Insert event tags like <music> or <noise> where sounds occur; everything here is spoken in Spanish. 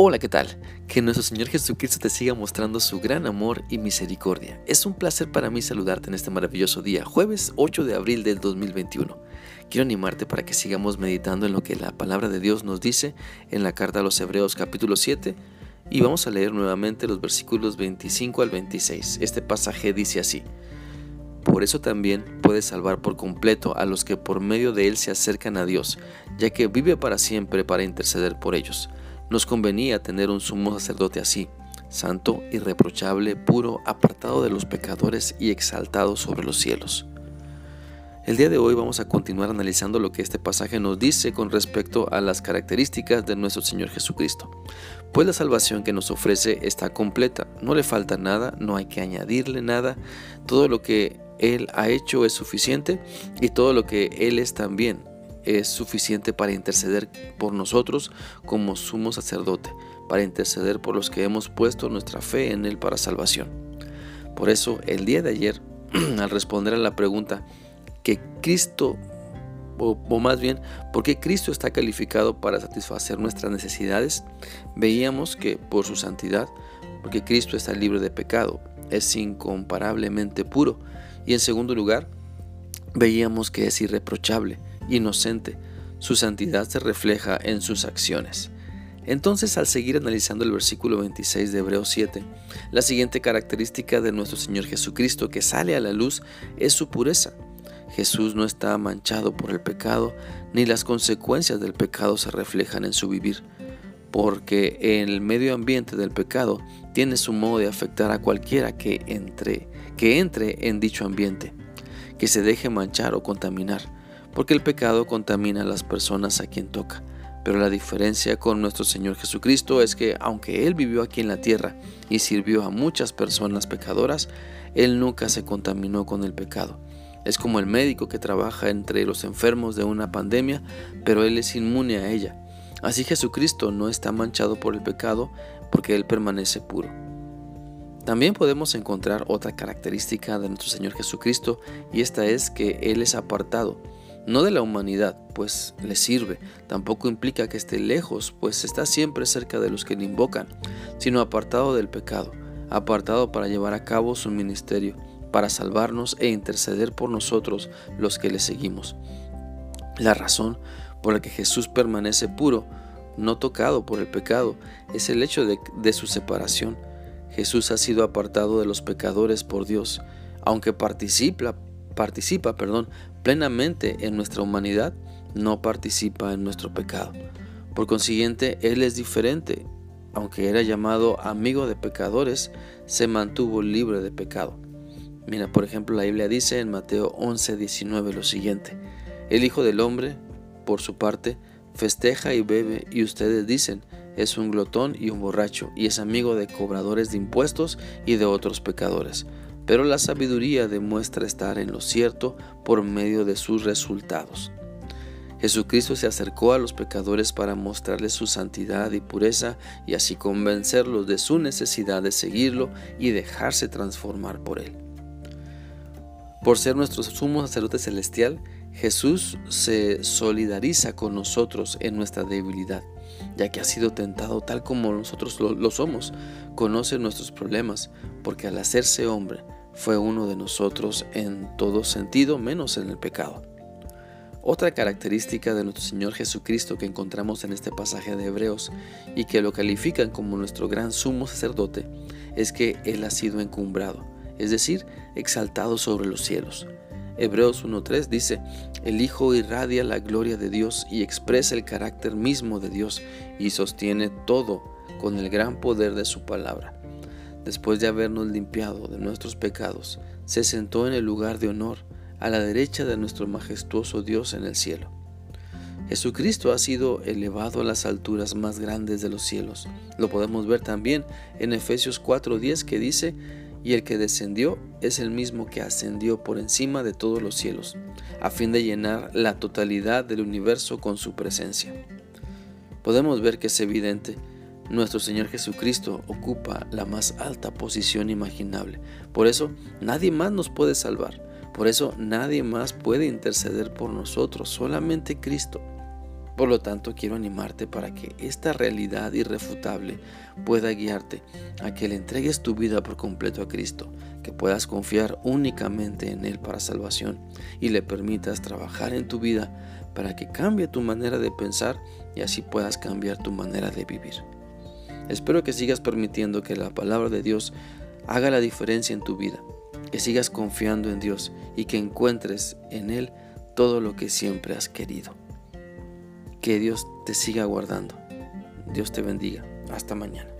Hola, ¿qué tal? Que nuestro Señor Jesucristo te siga mostrando su gran amor y misericordia. Es un placer para mí saludarte en este maravilloso día, jueves 8 de abril del 2021. Quiero animarte para que sigamos meditando en lo que la palabra de Dios nos dice en la carta a los Hebreos capítulo 7 y vamos a leer nuevamente los versículos 25 al 26. Este pasaje dice así. Por eso también puede salvar por completo a los que por medio de él se acercan a Dios, ya que vive para siempre para interceder por ellos nos convenía tener un sumo sacerdote así, santo, irreprochable, puro, apartado de los pecadores y exaltado sobre los cielos. El día de hoy vamos a continuar analizando lo que este pasaje nos dice con respecto a las características de nuestro Señor Jesucristo. Pues la salvación que nos ofrece está completa, no le falta nada, no hay que añadirle nada, todo lo que Él ha hecho es suficiente y todo lo que Él es también es suficiente para interceder por nosotros como sumo sacerdote, para interceder por los que hemos puesto nuestra fe en Él para salvación. Por eso, el día de ayer, <clears throat> al responder a la pregunta que Cristo, o, más bien, ¿por qué Cristo está calificado para satisfacer nuestras necesidades? Veíamos que por su santidad, porque Cristo está libre de pecado, es incomparablemente puro. Y en segundo lugar, veíamos que es irreprochable, inocente. Su santidad se refleja en sus acciones. Entonces, al seguir analizando el versículo 26 de Hebreos 7, la siguiente característica de nuestro Señor Jesucristo que sale a la luz es su pureza. Jesús no está manchado por el pecado, ni las consecuencias del pecado se reflejan en su vivir, porque el medio ambiente del pecado tiene su modo de afectar a cualquiera que entre, que entre en dicho ambiente, que se deje manchar o contaminar porque el pecado contamina a las personas a quien toca. Pero la diferencia con nuestro Señor Jesucristo es que aunque Él vivió aquí en la tierra y sirvió a muchas personas pecadoras, Él nunca se contaminó con el pecado. Es como el médico que trabaja entre los enfermos de una pandemia, pero Él es inmune a ella. Así Jesucristo no está manchado por el pecado porque Él permanece puro. También podemos encontrar otra característica de nuestro Señor Jesucristo y esta es que Él es apartado no de la humanidad, pues le sirve, tampoco implica que esté lejos, pues está siempre cerca de los que le invocan, sino apartado del pecado, apartado para llevar a cabo su ministerio, para salvarnos e interceder por nosotros los que le seguimos. La razón por la que Jesús permanece puro, no tocado por el pecado, es el hecho de, de su separación. Jesús ha sido apartado de los pecadores por Dios, aunque participa, participa perdón, plenamente en nuestra humanidad, no participa en nuestro pecado. Por consiguiente, Él es diferente. Aunque era llamado amigo de pecadores, se mantuvo libre de pecado. Mira, por ejemplo, la Biblia dice en Mateo 11, 19 lo siguiente. El Hijo del Hombre, por su parte, festeja y bebe y ustedes dicen, es un glotón y un borracho y es amigo de cobradores de impuestos y de otros pecadores pero la sabiduría demuestra estar en lo cierto por medio de sus resultados. Jesucristo se acercó a los pecadores para mostrarles su santidad y pureza y así convencerlos de su necesidad de seguirlo y dejarse transformar por él. Por ser nuestro sumo sacerdote celestial, Jesús se solidariza con nosotros en nuestra debilidad, ya que ha sido tentado tal como nosotros lo, lo somos, conoce nuestros problemas, porque al hacerse hombre, fue uno de nosotros en todo sentido, menos en el pecado. Otra característica de nuestro Señor Jesucristo que encontramos en este pasaje de Hebreos y que lo califican como nuestro gran sumo sacerdote es que Él ha sido encumbrado, es decir, exaltado sobre los cielos. Hebreos 1.3 dice, el Hijo irradia la gloria de Dios y expresa el carácter mismo de Dios y sostiene todo con el gran poder de su palabra después de habernos limpiado de nuestros pecados, se sentó en el lugar de honor a la derecha de nuestro majestuoso Dios en el cielo. Jesucristo ha sido elevado a las alturas más grandes de los cielos. Lo podemos ver también en Efesios 4:10 que dice, y el que descendió es el mismo que ascendió por encima de todos los cielos, a fin de llenar la totalidad del universo con su presencia. Podemos ver que es evidente nuestro Señor Jesucristo ocupa la más alta posición imaginable. Por eso nadie más nos puede salvar. Por eso nadie más puede interceder por nosotros, solamente Cristo. Por lo tanto, quiero animarte para que esta realidad irrefutable pueda guiarte a que le entregues tu vida por completo a Cristo, que puedas confiar únicamente en Él para salvación y le permitas trabajar en tu vida para que cambie tu manera de pensar y así puedas cambiar tu manera de vivir. Espero que sigas permitiendo que la palabra de Dios haga la diferencia en tu vida, que sigas confiando en Dios y que encuentres en Él todo lo que siempre has querido. Que Dios te siga guardando. Dios te bendiga. Hasta mañana.